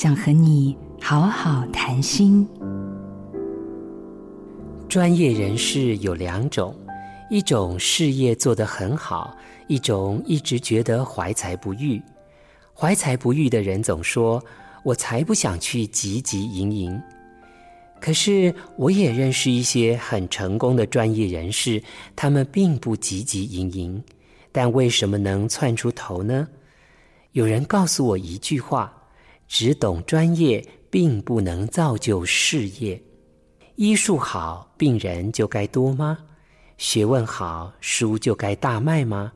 想和你好好谈心。专业人士有两种，一种事业做得很好，一种一直觉得怀才不遇。怀才不遇的人总说：“我才不想去汲汲营营。”可是我也认识一些很成功的专业人士，他们并不汲汲营营，但为什么能窜出头呢？有人告诉我一句话。只懂专业，并不能造就事业。医术好，病人就该多吗？学问好，书就该大卖吗？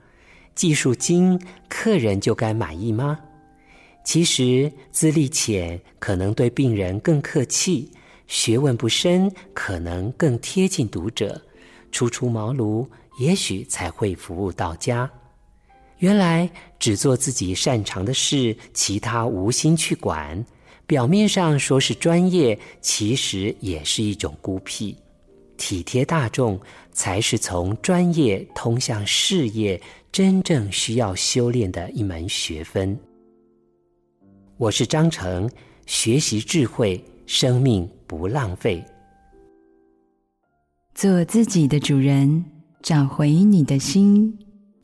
技术精，客人就该满意吗？其实资历浅，可能对病人更客气；学问不深，可能更贴近读者。初出茅庐，也许才会服务到家。原来只做自己擅长的事，其他无心去管。表面上说是专业，其实也是一种孤僻。体贴大众，才是从专业通向事业真正需要修炼的一门学分。我是张成，学习智慧，生命不浪费。做自己的主人，找回你的心。